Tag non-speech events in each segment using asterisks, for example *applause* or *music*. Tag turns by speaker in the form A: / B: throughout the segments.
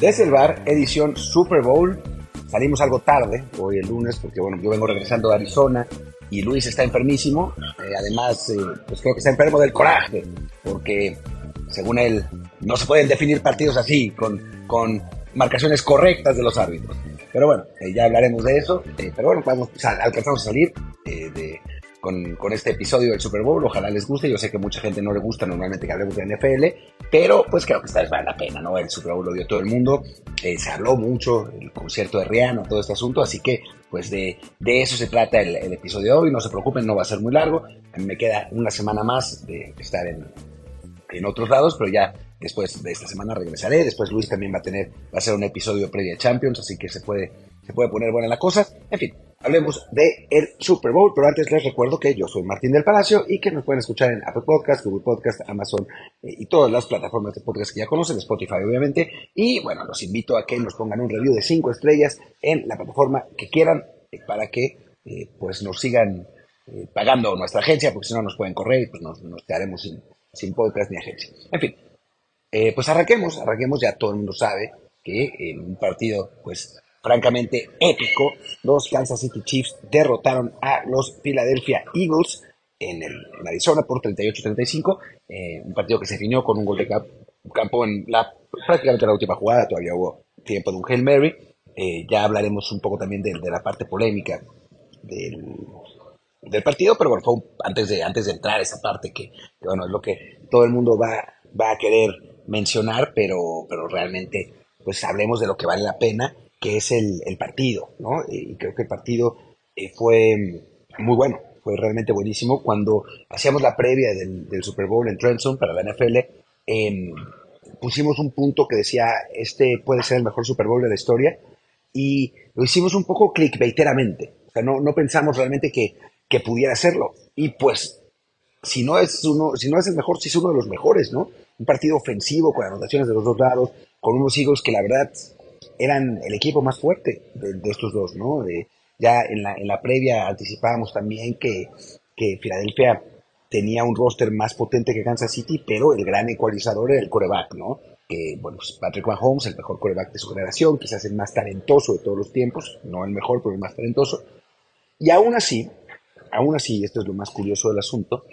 A: Desde el bar, edición Super Bowl. Salimos algo tarde, hoy el lunes, porque bueno, yo vengo regresando de Arizona y Luis está enfermísimo. Eh, además, eh, pues creo que está enfermo del coraje, porque según él, no se pueden definir partidos así, con, con marcaciones correctas de los árbitros. Pero bueno, eh, ya hablaremos de eso. pero bueno, vamos, alcanzamos a salir de, con, con, este episodio del Super Bowl. Ojalá les guste. Yo sé que mucha gente no le gusta normalmente que hablemos de NFL, pero pues creo que esta vez vale la pena, ¿no? El Super Bowl lo dio todo el mundo. Eh, se habló mucho, el concierto de Rihanna, todo este asunto. Así que pues de, de eso se trata el, el, episodio de hoy. No se preocupen, no va a ser muy largo. Me queda una semana más de estar en, en otros lados, pero ya después de esta semana regresaré. Después Luis también va a tener, va a ser un episodio previo a Champions, así que se puede, se puede poner buena la cosa. En fin, hablemos de el Super Bowl, pero antes les recuerdo que yo soy Martín del Palacio y que nos pueden escuchar en Apple Podcast, Google Podcast, Amazon eh, y todas las plataformas de podcast que ya conocen, Spotify obviamente. Y bueno, los invito a que nos pongan un review de 5 estrellas en la plataforma que quieran eh, para que eh, pues nos sigan pagando nuestra agencia, porque si no nos pueden correr y pues nos, nos quedaremos sin, sin podcast ni agencia. En fin, pues arranquemos, arranquemos, ya todo el mundo sabe que en un partido pues francamente épico, los Kansas City Chiefs derrotaron a los Philadelphia Eagles en, el, Arizona por 38-35, eh, un partido que se definió con un gol de campo en la, prácticamente la última jugada, todavía hubo tiempo de un Hail Mary, eh, ya hablaremos un poco también de, la parte polémica del, partido, pero bueno, fue antes, de, antes de entrar esa parte que, bueno, es lo que todo el mundo va, va a querer mencionar, pero, pero realmente pues hablemos de lo que vale la pena que es el, partido, ¿no? Y creo que el partido eh, fue muy bueno, fue realmente buenísimo. Cuando hacíamos la previa del, Super Bowl en Trenton para la NFL, em, pusimos un punto que decía, este puede ser el mejor Super Bowl de la historia, y lo hicimos un poco clickbaiteramente. O sea, no, no pensamos realmente que, que pudiera serlo. Y pues, si no, es uno, si no es el mejor, sí es uno de los mejores, ¿no? Un partido ofensivo con anotaciones de los dos lados, con unos Eagles que la verdad eran el equipo más fuerte de, estos dos, ¿no? De, ya en la, en la previa anticipábamos también que, que Filadelfia tenía un roster más potente que Kansas City, pero el gran ecualizador era el coreback, ¿no? Que, bueno, pues Patrick Mahomes, el mejor coreback de su generación, quizás el más talentoso de todos los tiempos, no el mejor, pero el más talentoso. Y aún así, aún así, esto es lo más curioso del asunto,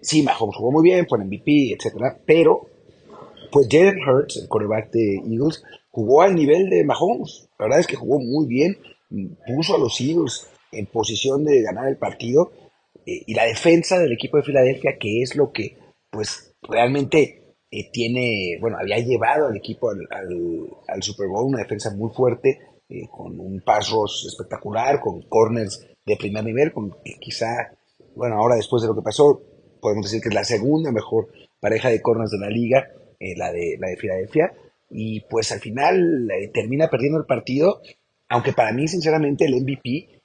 A: sí, Mahomes jugó muy bien, fue en MVP, etcétera, pero pues Jalen Hurts, el coreback de Eagles, jugó al nivel de Mahomes. La verdad es que jugó muy bien, puso a los Eagles en posición de ganar el partido eh, y la defensa del equipo de Filadelfia, que es lo que pues realmente eh, tiene, bueno, había llevado al equipo al, Super Bowl, una defensa muy fuerte, eh, con un pass rush espectacular, con corners de primer nivel, con quizá, bueno, ahora después de lo que pasó, podemos decir que es la segunda mejor pareja de corners de la liga, la, de, la de Filadelfia, y pues al final eh, termina perdiendo el partido, aunque para mí sinceramente el MVP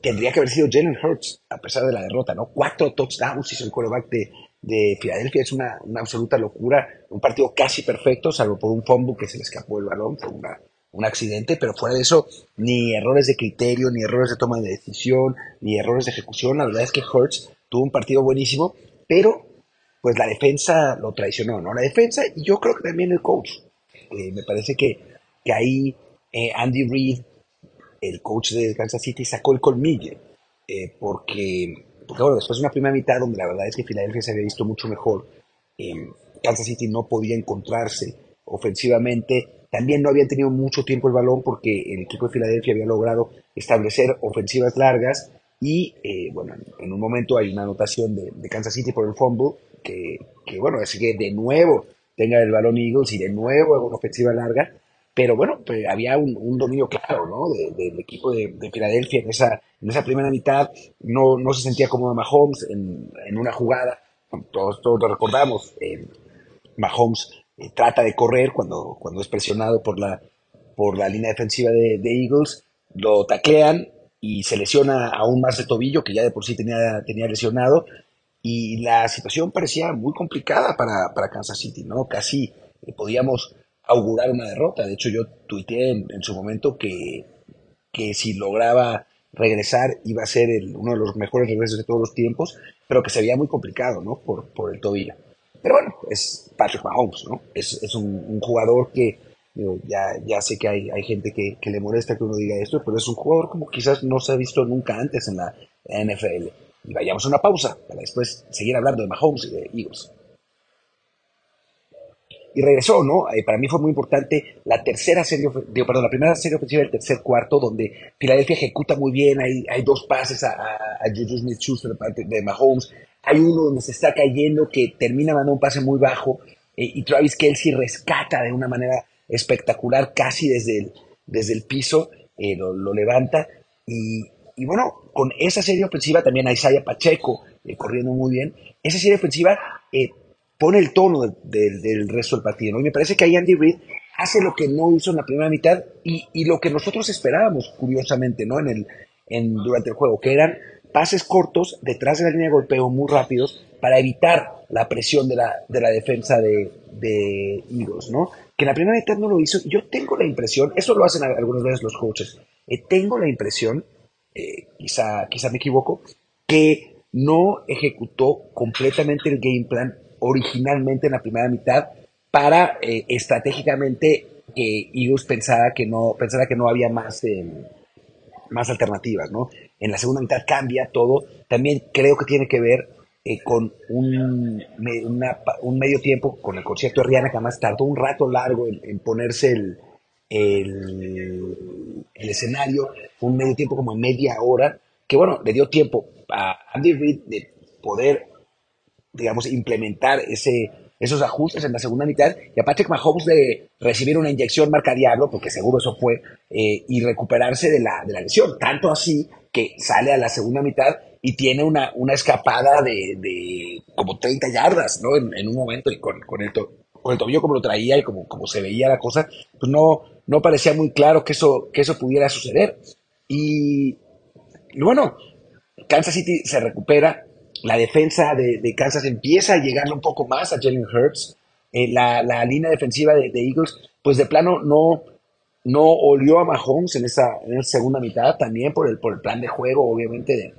A: tendría que haber sido Jalen Hurts, a pesar de la derrota, ¿no? Cuatro touchdowns hizo el quarterback de, de Filadelfia, es una, absoluta locura, un partido casi perfecto, salvo por un fumble que se le escapó el balón, fue una, un accidente, pero fuera de eso, ni errores de criterio, ni errores de toma de decisión, ni errores de ejecución, la verdad es que Hurts tuvo un partido buenísimo, pero pues la defensa lo traicionó, ¿no? La defensa y yo creo que también el coach. Eh, me parece que, que ahí eh, Andy Reid, el coach de Kansas City, sacó el colmillo, eh, porque, porque bueno, después de una primera mitad donde la verdad es que Filadelfia se había visto mucho mejor, Kansas City no podía encontrarse ofensivamente, también no habían tenido mucho tiempo el balón porque el equipo de Filadelfia había logrado establecer ofensivas largas y bueno, en un momento hay una anotación de, de Kansas City por el fumble que, que bueno, así que de nuevo tenga el balón Eagles y de nuevo una ofensiva larga. Pero bueno, pues había un, dominio claro, ¿no? del equipo de, Filadelfia en esa, en esa primera mitad. No, no se sentía cómodo Mahomes en, en una jugada. Todos, todos lo recordamos. Eh, Mahomes eh, trata de correr cuando, cuando es presionado por la, por la línea defensiva de, Eagles. Lo taclean y se lesiona aún más de tobillo, que ya de por sí tenía, tenía lesionado y la situación parecía muy complicada para, para Kansas City, ¿no? Casi eh, podíamos augurar una derrota. De hecho, yo tuiteé en, su momento que, que, si lograba regresar iba a ser uno de los mejores regresos de todos los tiempos, pero que se veía muy complicado, ¿no? Por, por el tobillo. Pero bueno, es Patrick Mahomes, ¿no? Es, es un, jugador que, ya, ya sé que hay, hay gente que, que, le molesta que uno diga esto, pero es un jugador como quizás no se ha visto nunca antes en la NFL. Y vayamos a una pausa para después seguir hablando de Mahomes y de Eagles. Y regresó, ¿no? Eh, para mí fue muy importante la tercera serie, digo, perdón, la primera serie ofensiva del tercer cuarto, donde Filadelfia ejecuta muy bien, hay, hay dos pases a, a, Juju Smith-Schuster de Mahomes, hay uno donde se está cayendo que termina mandando un pase muy bajo eh, y Travis Kelsey rescata de una manera espectacular casi desde el, desde el piso, eh, lo, lo, levanta y, y, bueno, con esa serie ofensiva también a Isaiah Pacheco eh, corriendo muy bien, esa serie ofensiva pone el tono del, del, resto del partido ¿no? y me parece que ahí Andy Reid hace lo que no hizo en la primera mitad y, y lo que nosotros esperábamos curiosamente ¿no? en el, en, durante el juego, que eran pases cortos detrás de la línea de golpeo muy rápidos para evitar la presión de la, de la defensa de, de Eagles, ¿no? Que en la primera mitad no lo hizo. Yo tengo la impresión, eso lo hacen algunas veces los coaches, eh, tengo la impresión, eh, quizá, quizá me equivoco, que no ejecutó completamente el game plan originalmente en la primera mitad para eh, estratégicamente que Eagles pensara que no, pensara que no había más, más alternativas, ¿no? En la segunda mitad cambia todo. También creo que tiene que ver eh, con un, un, medio tiempo, con el concierto de Rihanna, que además tardó un rato largo en, ponerse el, el, escenario, un medio tiempo como en media hora, que bueno, le dio tiempo a Andy Reid de poder, digamos, implementar ese, esos ajustes en la segunda mitad y a Patrick Mahomes de recibir una inyección marca diablo, porque seguro eso fue, eh, y recuperarse de la, de la lesión. Tanto así que sale a la segunda mitad y tiene una, una escapada de, de como 30 yardas, ¿no? En, un momento y con, con, el con el tobillo como lo traía y como, como se veía la cosa, pues no, no parecía muy claro que eso, que eso pudiera suceder. Y, bueno, Kansas City se recupera, la defensa de, Kansas empieza a llegar un poco más a Jalen Hurts. Eh, la, la, línea defensiva de, Eagles, pues de plano no, no olió a Mahomes en esa, en segunda mitad, también por el, por el plan de juego, obviamente,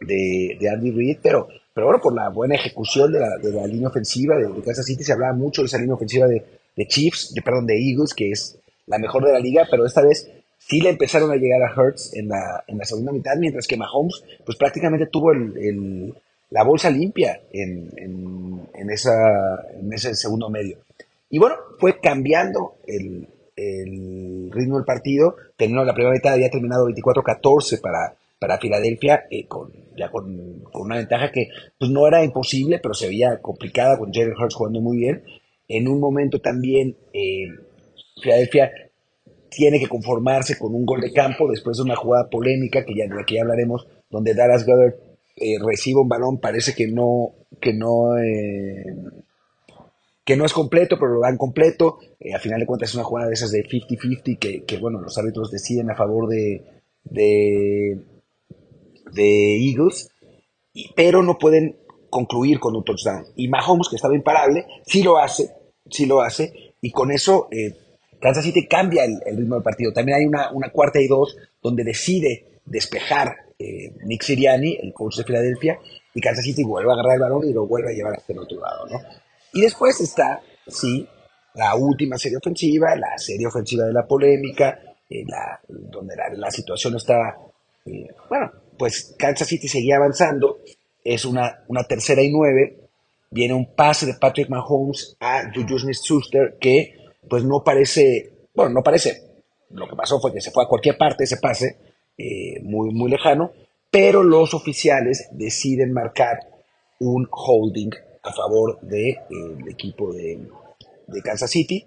A: de, de, Andy Reid, pero, pero bueno, por la buena ejecución de la, de la línea ofensiva de, Kansas City, se hablaba mucho de esa línea ofensiva de, de Chiefs, de, perdón, de Eagles, que es la mejor de la liga, pero esta vez sí le empezaron a llegar a Hurts en la, en la segunda mitad, mientras que Mahomes pues prácticamente tuvo el, la bolsa limpia en, en, esa, en ese segundo medio. Y bueno, fue cambiando el, el ritmo del partido. Terminó la primera mitad, había terminado 24-14 para, para Filadelfia, eh, con, ya con, con, una ventaja que pues, no era imposible, pero se veía complicada, con Jalen Hurts jugando muy bien. En un momento también eh, Filadelfia tiene que conformarse con un gol de campo después de una jugada polémica que ya, de la hablaremos, donde Dallas Goddard eh, recibe un balón, parece que no, que no, eh, que no es completo, pero lo dan completo. Eh, a final de cuentas es una jugada de esas de 50-50 que, que, bueno, los árbitros deciden a favor de, de, de Eagles, pero no pueden concluir con un touchdown. Y Mahomes, que estaba imparable, sí lo hace, sí lo hace, y con eso eh, Kansas City cambia el, ritmo del partido. También hay una, cuarta y dos donde decide despejar eh, Nick Siriani, el coach de Filadelfia, y Kansas City vuelve a agarrar el balón y lo vuelve a llevar hasta el otro lado, ¿no? Y después está, sí, la última serie ofensiva, la serie ofensiva de la polémica, eh, la, donde la, situación está, eh, bueno, pues Kansas City seguía avanzando, es una, tercera y nueve, viene un pase de Patrick Mahomes a Juju Smith-Schuster que pues no parece, bueno, no parece, lo que pasó fue que se fue a cualquier parte ese pase, eh, muy, muy lejano, pero los oficiales deciden marcar un holding a favor del de, equipo de, de, Kansas City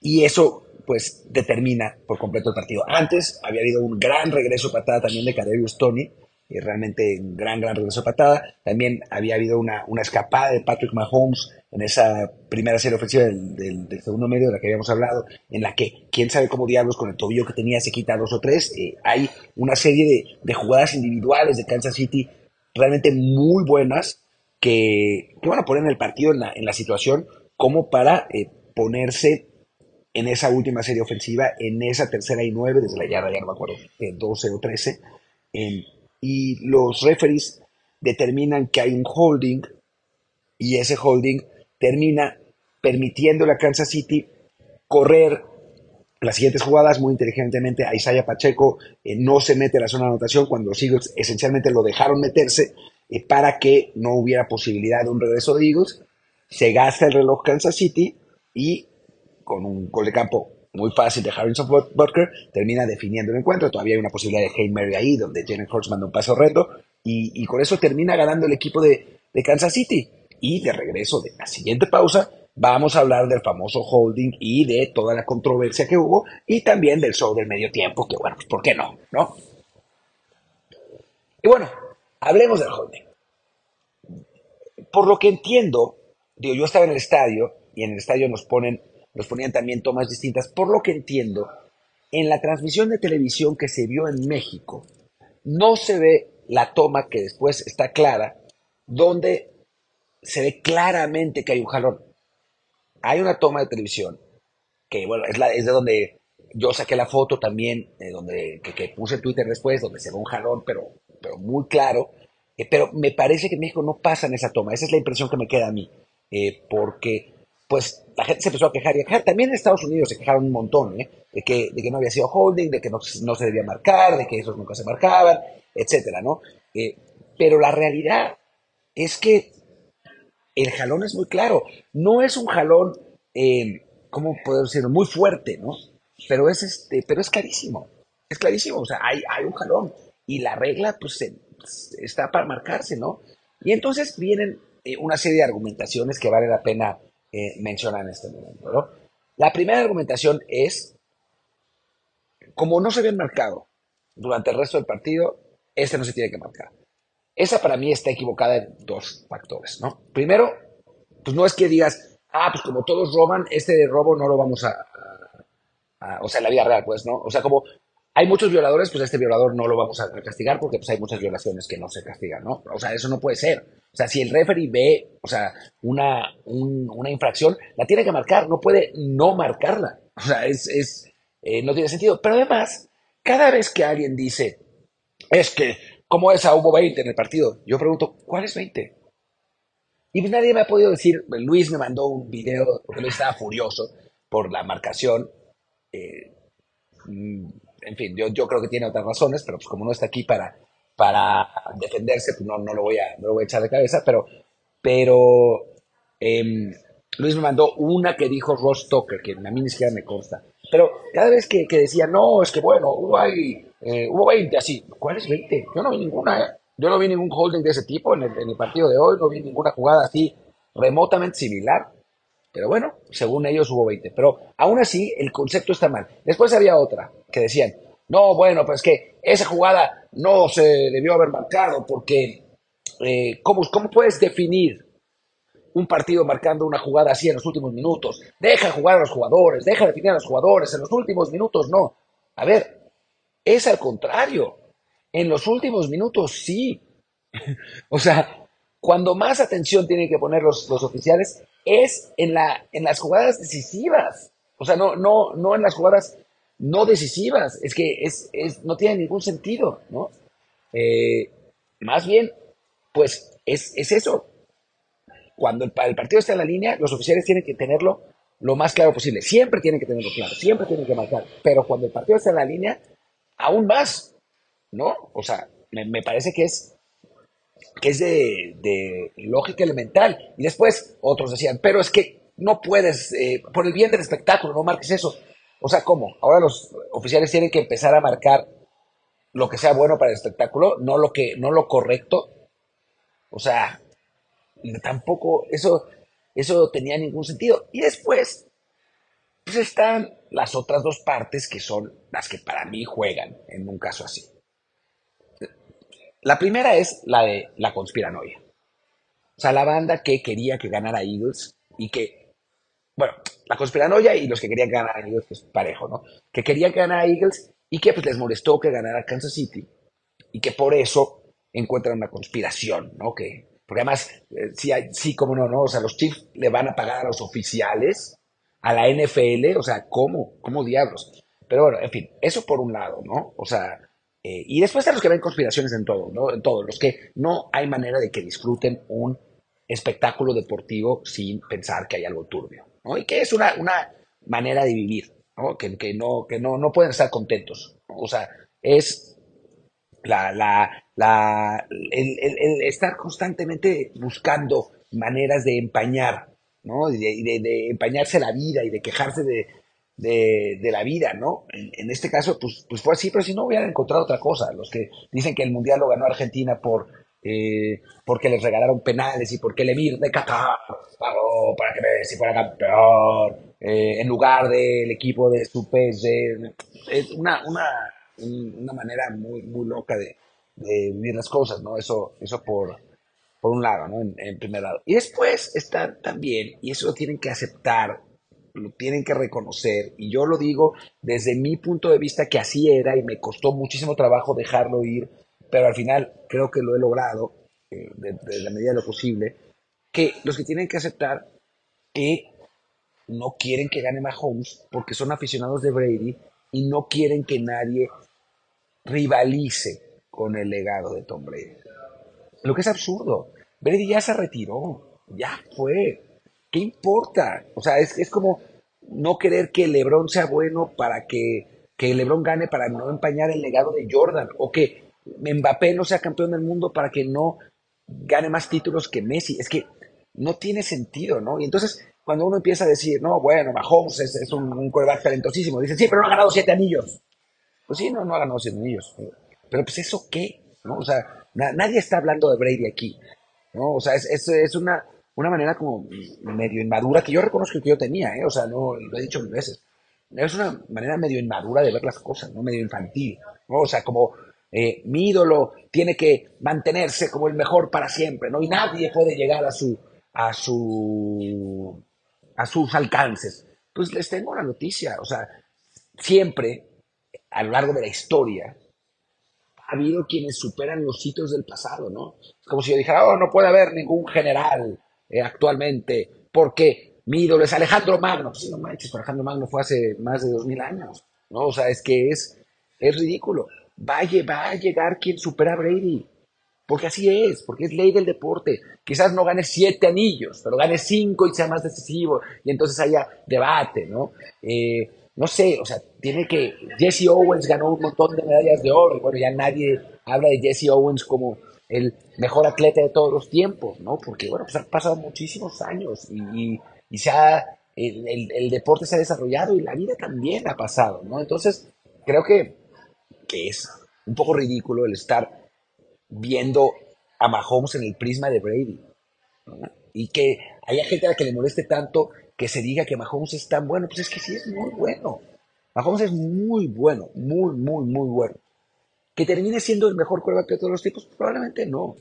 A: y eso pues determina por completo el partido. Antes había habido un gran regreso patada también de Kadarius Tony, y realmente un gran, gran regreso de patada. También había habido una, una escapada de Patrick Mahomes en esa primera serie ofensiva del, segundo medio de la que habíamos hablado, en la que quién sabe cómo diablos con el tobillo que tenía se quita dos o tres. Eh, hay una serie de, de, jugadas individuales de Kansas City realmente muy buenas que, que van a poner el partido en la, en la situación como para eh, ponerse en esa última serie ofensiva, en esa tercera y nueve, desde la yarda, ya no me acuerdo, eh, 12 o 13, y los referees determinan que hay un holding y ese holding termina permitiendo a Kansas City correr las siguientes jugadas muy inteligentemente a Isaiah Pacheco eh, no se mete la zona de anotación cuando los Eagles esencialmente lo dejaron meterse eh, para que no hubiera posibilidad de un regreso de Eagles. Se gasta el reloj Kansas City y con un gol de campo muy fácil de Harrison Butker termina definiendo el encuentro. Todavía hay una posibilidad de Hail Mary ahí, donde Jalen Hurts manda un pase horrendo y, con eso termina ganando el equipo de, de Kansas City. Y de regreso de la siguiente pausa, vamos a hablar del famoso holding y de toda la controversia que hubo y también del show del medio tiempo, que bueno, pues ¿por qué no? ¿No? Y bueno, hablemos del holding. Por lo que entiendo, digo, yo estaba en el estadio y en el estadio nos ponen, nos ponían también tomas distintas. Por lo que entiendo, en la transmisión de televisión que se vio en México, no se ve la toma que después está clara, donde se ve claramente que hay un jalón. Hay una toma de televisión que, bueno, es, la, es de donde yo saqué la foto también, eh, donde, que, puse en Twitter después, donde se ve un jalón, pero, pero muy claro. Eh, pero me parece que en México no pasa en esa toma. Esa es la impresión que me queda a mí. Eh, porque, pues, la gente se empezó a quejar y a quejar. También en Estados Unidos se quejaron un montón, de, que, de que no había sido holding, de que no, no se debía marcar, de que esos nunca se marcaban, etcétera, ¿no? pero la realidad es que el jalón es muy claro. No es un jalón, eh, ¿cómo puedo decirlo? Muy fuerte, ¿no? Pero es, este, pero es clarísimo. Es clarísimo. O sea, hay, hay un jalón. Y la regla, pues, está para marcarse, ¿no? Y entonces vienen eh, una serie de argumentaciones que vale la pena eh, mencionar en este momento. La primera argumentación es, como no se habían marcado durante el resto del partido, este no se tiene que marcar. Esa para mí está equivocada en dos factores, ¿no? Primero, pues no es que digas, ah, pues como todos roban, este de robo no lo vamos a, o sea, en la vida real, pues, ¿no? O sea, como hay muchos violadores, pues este violador no lo vamos a castigar porque pues hay muchas violaciones que no se castigan, ¿no? O sea, eso no puede ser. O sea, si el referee ve, o sea, una, una infracción, la tiene que marcar, no puede no marcarla. O sea, es, eh, no tiene sentido. Pero además, cada vez que alguien dice, es que ¿Cómo esa hubo 20 en el partido? Yo pregunto, ¿cuál es 20? Y pues nadie me ha podido decir, Luis me mandó un video porque él estaba furioso por la marcación. Eh, mm, en fin, yo, yo creo que tiene otras razones, pero pues como no está aquí para, para defenderse, pues no, no, lo voy a, no lo voy a echar de cabeza, pero, pero em, Luis me mandó una que dijo Ross Tucker, que a mí ni siquiera me consta. Pero cada vez que, que decía, no, es que bueno, hubo ahí eh, hubo 20 así. ¿Cuáles 20? Yo no vi ninguna, ¿eh? Yo no vi ningún holding de ese tipo en el, partido de hoy, no vi ninguna jugada así remotamente similar. Pero bueno, según ellos hubo 20. Pero aún así, el concepto está mal. Después había otra que decían, no, bueno, pues que esa jugada no se debió haber marcado porque, eh, ¿cómo, ¿cómo puedes definir un partido marcando una jugada así en los últimos minutos? Deja jugar a los jugadores, deja definir a los jugadores, en los últimos minutos no. A ver, es al contrario. En los últimos minutos sí. *laughs* o sea, cuando más atención tienen que poner los, oficiales es en, la, en las jugadas decisivas. O sea, no, no, no en las jugadas no decisivas. Es que es, no tiene ningún sentido, ¿no? Eh, más bien, pues es, eso. Cuando el, el, partido está en la línea, los oficiales tienen que tenerlo lo más claro posible. Siempre tienen que tenerlo claro, siempre tienen que marcar. Pero cuando el partido está en la línea, aún más, ¿no? O sea, me, parece que es, que es de, lógica elemental. Y después otros decían, pero es que no puedes, eh, por el bien del espectáculo, no marques eso. O sea, ¿cómo? Ahora los oficiales tienen que empezar a marcar lo que sea bueno para el espectáculo, no lo que, no lo correcto. O sea, tampoco eso, eso tenía ningún sentido. Y después, pues están las otras dos partes que son las que para mí juegan en un caso así. La primera es la de la conspiranoia. O sea, la banda que quería que ganara Eagles y que, bueno, la conspiranoia y los que querían ganar a Eagles, pues parejo, ¿no? Que querían que ganara Eagles y que pues les molestó que ganara Kansas City y que por eso encuentran una conspiración, ¿no? Que, porque además, eh, sí, sí, como no, ¿no? O sea, los Chiefs le van a pagar a los oficiales a la NFL, o sea, ¿cómo? ¿Cómo diablos? Pero bueno, en fin, eso por un lado, ¿no? O sea, eh, y después están los que ven conspiraciones en todo, ¿no? En todo, los que no hay manera de que disfruten un espectáculo deportivo sin pensar que hay algo turbio, ¿no? Y que es una, una, manera de vivir, ¿no? Que, que, no, que no, no pueden estar contentos. O sea, es la, la, la, el, el, estar constantemente buscando maneras de empañar, ¿no? De, empañarse la vida y de quejarse de, de, la vida, ¿no? En, este caso, pues, pues fue así, pero si no hubieran encontrado otra cosa. Los que dicen que el Mundial lo ganó Argentina por eh, porque les regalaron penales y porque el Emir de pagó para que si fuera campeón eh, en lugar del equipo de su PSG. Es una, una, una manera muy, muy loca de, de vivir las cosas, ¿no? Eso, eso por, por un lado, ¿no? En, primer lado. Y después está también, y eso lo tienen que aceptar, lo tienen que reconocer, y yo lo digo desde mi punto de vista que así era y me costó muchísimo trabajo dejarlo ir pero al final creo que lo he logrado, eh, de, la medida de lo posible, que los que tienen que aceptar que no quieren que gane Mahomes porque son aficionados de Brady y no quieren que nadie rivalice con el legado de Tom Brady. Lo que es absurdo. Brady ya se retiró, ya fue. ¿Qué importa? O sea, es, es como no querer que LeBron sea bueno para que, que LeBron gane para no empañar el legado de Jordan o que Mbappé no sea campeón del mundo para que no gane más títulos que Messi. Es que no tiene sentido, ¿no? Y entonces, cuando uno empieza a decir, no, bueno, Mahomes es, un, un quarterback talentosísimo, dice, sí, pero no ha ganado siete anillos. Pues sí, no, no ha ganado siete anillos. Pero pues eso qué, ¿no? O sea, nadie está hablando de Brady aquí, ¿no? O sea, es, es una, una manera como medio inmadura que yo reconozco que yo tenía, ¿eh? O sea, no, lo he dicho mil veces. Es una manera medio inmadura de ver las cosas, ¿no? Medio infantil. O sea, como eh, mi ídolo tiene que mantenerse como el mejor para siempre, ¿no? Y nadie puede llegar a su, a su, a sus alcances. Pues les tengo una noticia, o sea, siempre, a lo largo de la historia, ha habido quienes superan los hitos del pasado, ¿no? Como si yo dijera, oh, no puede haber ningún general eh, actualmente, porque mi ídolo es Alejandro Magno. Sí, no manches, Alejandro Magno fue hace más de dos mil años, ¿no? O sea, es que es, es ridículo va a, llegar quien supera a Brady. Porque así es, porque es ley del deporte. Quizás no gane siete anillos, pero gane cinco y sea más decisivo. Y entonces haya debate, ¿no? Eh, no sé, o sea, tiene que. Jesse Owens ganó un montón de medallas de oro. Y bueno, ya nadie habla de Jesse Owens como el mejor atleta de todos los tiempos, ¿no? Porque, bueno, pues han pasado muchísimos años y, y, se ha, el, deporte se ha desarrollado y la vida también ha pasado, ¿no? Entonces, creo que que es un poco ridículo el estar viendo a Mahomes en el prisma de Brady. Y que haya gente a la que le moleste tanto que se diga que Mahomes es tan bueno. Pues es que sí es muy bueno. Mahomes es muy bueno, muy, muy, muy bueno. ¿Que termine siendo el mejor quarterback de todos los tiempos? Probablemente no.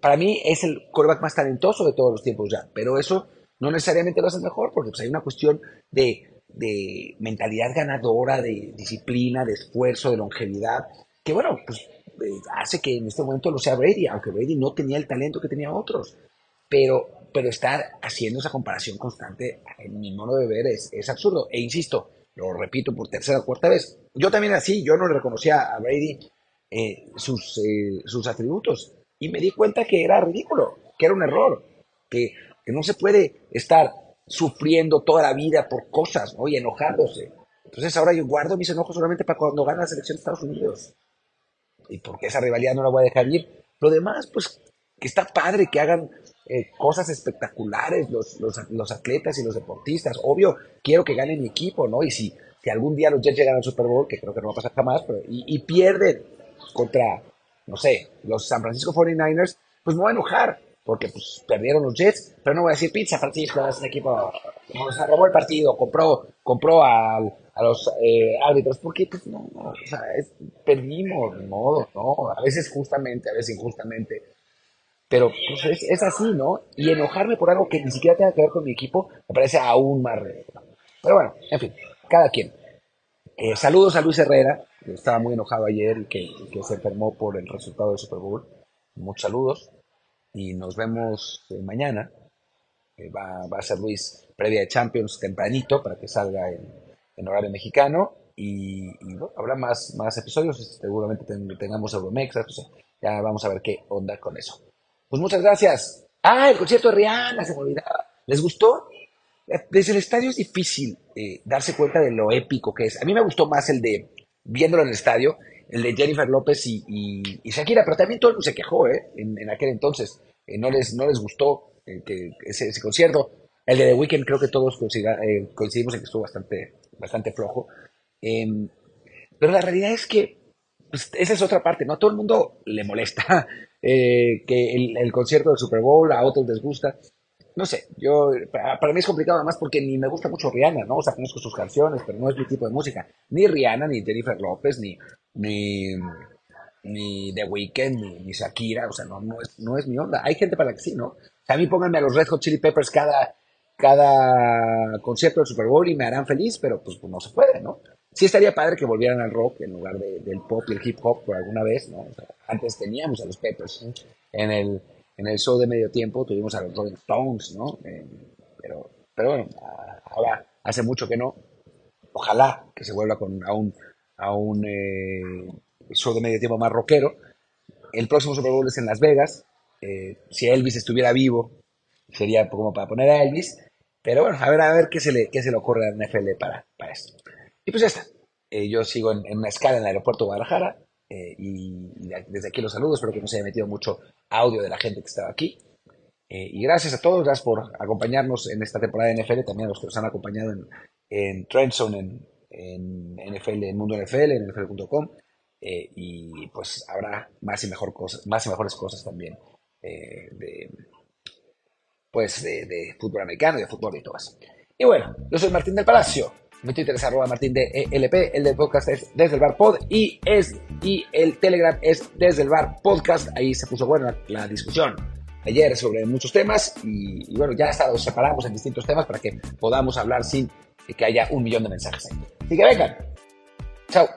A: Para mí es el quarterback más talentoso de todos los tiempos ya, pero eso no necesariamente lo hace mejor porque pues, hay una cuestión de de mentalidad ganadora, de disciplina, de esfuerzo, de longevidad, que bueno, pues eh, hace que en este momento lo sea Brady, aunque Brady no tenía el talento que tenía otros. Pero, pero estar haciendo esa comparación constante, en mi modo de ver, es absurdo. E insisto, lo repito por tercera o cuarta vez, yo también así, yo no le reconocía a Brady eh, sus, eh, sus atributos y me di cuenta que era ridículo, que era un error, que, que no se puede estar sufriendo toda la vida por cosas, ¿no? Y enojándose. Entonces ahora yo guardo mis enojos solamente para cuando gana la selección de Estados Unidos. Y porque esa rivalidad no la voy a dejar ir. Lo demás, pues, que está padre que hagan eh, cosas espectaculares los, los, atletas y los deportistas. Obvio, quiero que gane mi equipo, ¿no? Y si, si algún día los Jets llegan al Super Bowl, que creo que no va a pasar jamás, y, pierden contra, no sé, los San Francisco 49ers, pues me voy a enojar porque pues perdieron los Jets, pero no voy a decir pizza, Francisco, es equipo nos robó el partido, compró, compró a los eh, árbitros, porque pues no, sea, perdimos, de modo, ¿no? A veces justamente, a veces injustamente, pero pues es, así, ¿no? Y enojarme por algo que ni siquiera tenga que ver con mi equipo, me parece aún más ridículo. Pero bueno, en fin, cada quien. Eh, saludos a Luis Herrera, que estaba muy enojado ayer y que, se enfermó por el resultado del Super Bowl. Muchos saludos y nos vemos eh, mañana. va, va, a ser Luis previa de Champions tempranito para que salga en, horario mexicano y, habrá más, más episodios, seguramente tengamos Euromex, ya vamos a ver qué onda con eso. Pues muchas gracias. Ah, el concierto de Rihanna, se me olvidaba. ¿Les gustó? desde el estadio es difícil eh, darse cuenta de lo épico que es. A mí me gustó más el de, viéndolo en el estadio, el de Jennifer López y, Shakira, pero también todo el mundo se quejó ¿eh? en, aquel entonces. Eh, no, les, no les gustó eh, ese, concierto. El de The Weeknd creo que todos coincidimos en que estuvo bastante, bastante flojo. Em, pero la realidad es que pues, esa es otra parte, ¿no? A todo el mundo le molesta que el, concierto del Super Bowl, a otros les gusta no sé, yo, para, mí es complicado además porque ni me gusta mucho Rihanna, ¿no? O sea, conozco sus canciones, pero no es mi tipo de música. Ni Rihanna, ni Jennifer López, ni, ni, ni The Weeknd, ni, Shakira, o sea, no, no, es, no es mi onda. Hay gente para la que sí, ¿no? O sea, a mí pónganme a los Red Hot Chili Peppers cada, cada concierto del Super Bowl y me harán feliz, pero pues, pues no se puede, ¿no? Sí estaría padre que volvieran al rock en lugar del pop y el hip hop por alguna vez, ¿no? antes teníamos a los Peppers en el en el show de medio tiempo tuvimos a los Rolling Stones, ¿no? Eh, pero, pero bueno, ahora hace mucho que no. Ojalá que se vuelva con, a un, a un eh, show de medio tiempo más rockero. El próximo Super Bowl es en Las Vegas. Eh, si Elvis estuviera vivo, sería como para poner a Elvis. Pero bueno, a ver, a ver qué se le, qué se le ocurre a la NFL para, para esto. Y pues ya está. yo sigo en, en, una escala en el aeropuerto de Guadalajara. Eh, y, desde aquí los saludos, espero que no se haya metido mucho audio de la gente que estaba aquí. Eh, y gracias a todos, gracias por acompañarnos en esta temporada de NFL, también a los que nos han acompañado en, en Trendzone, en, en NFL, en Mundo NFL, en NFL.com. Eh, y pues habrá más y, mejor cosas, más y mejores cosas también de, pues de, fútbol americano y de fútbol y todo eso. Y bueno, yo soy Martín del Palacio. Mi Twitter es arroba martín de ELP, el del podcast es desde el bar pod y, es, y el Telegram es desde el bar podcast. Ahí se puso buena la, discusión ayer sobre muchos temas y, bueno, ya hasta los separamos en distintos temas para que podamos hablar sin que haya un millón de mensajes ahí. Así que vengan. Chao.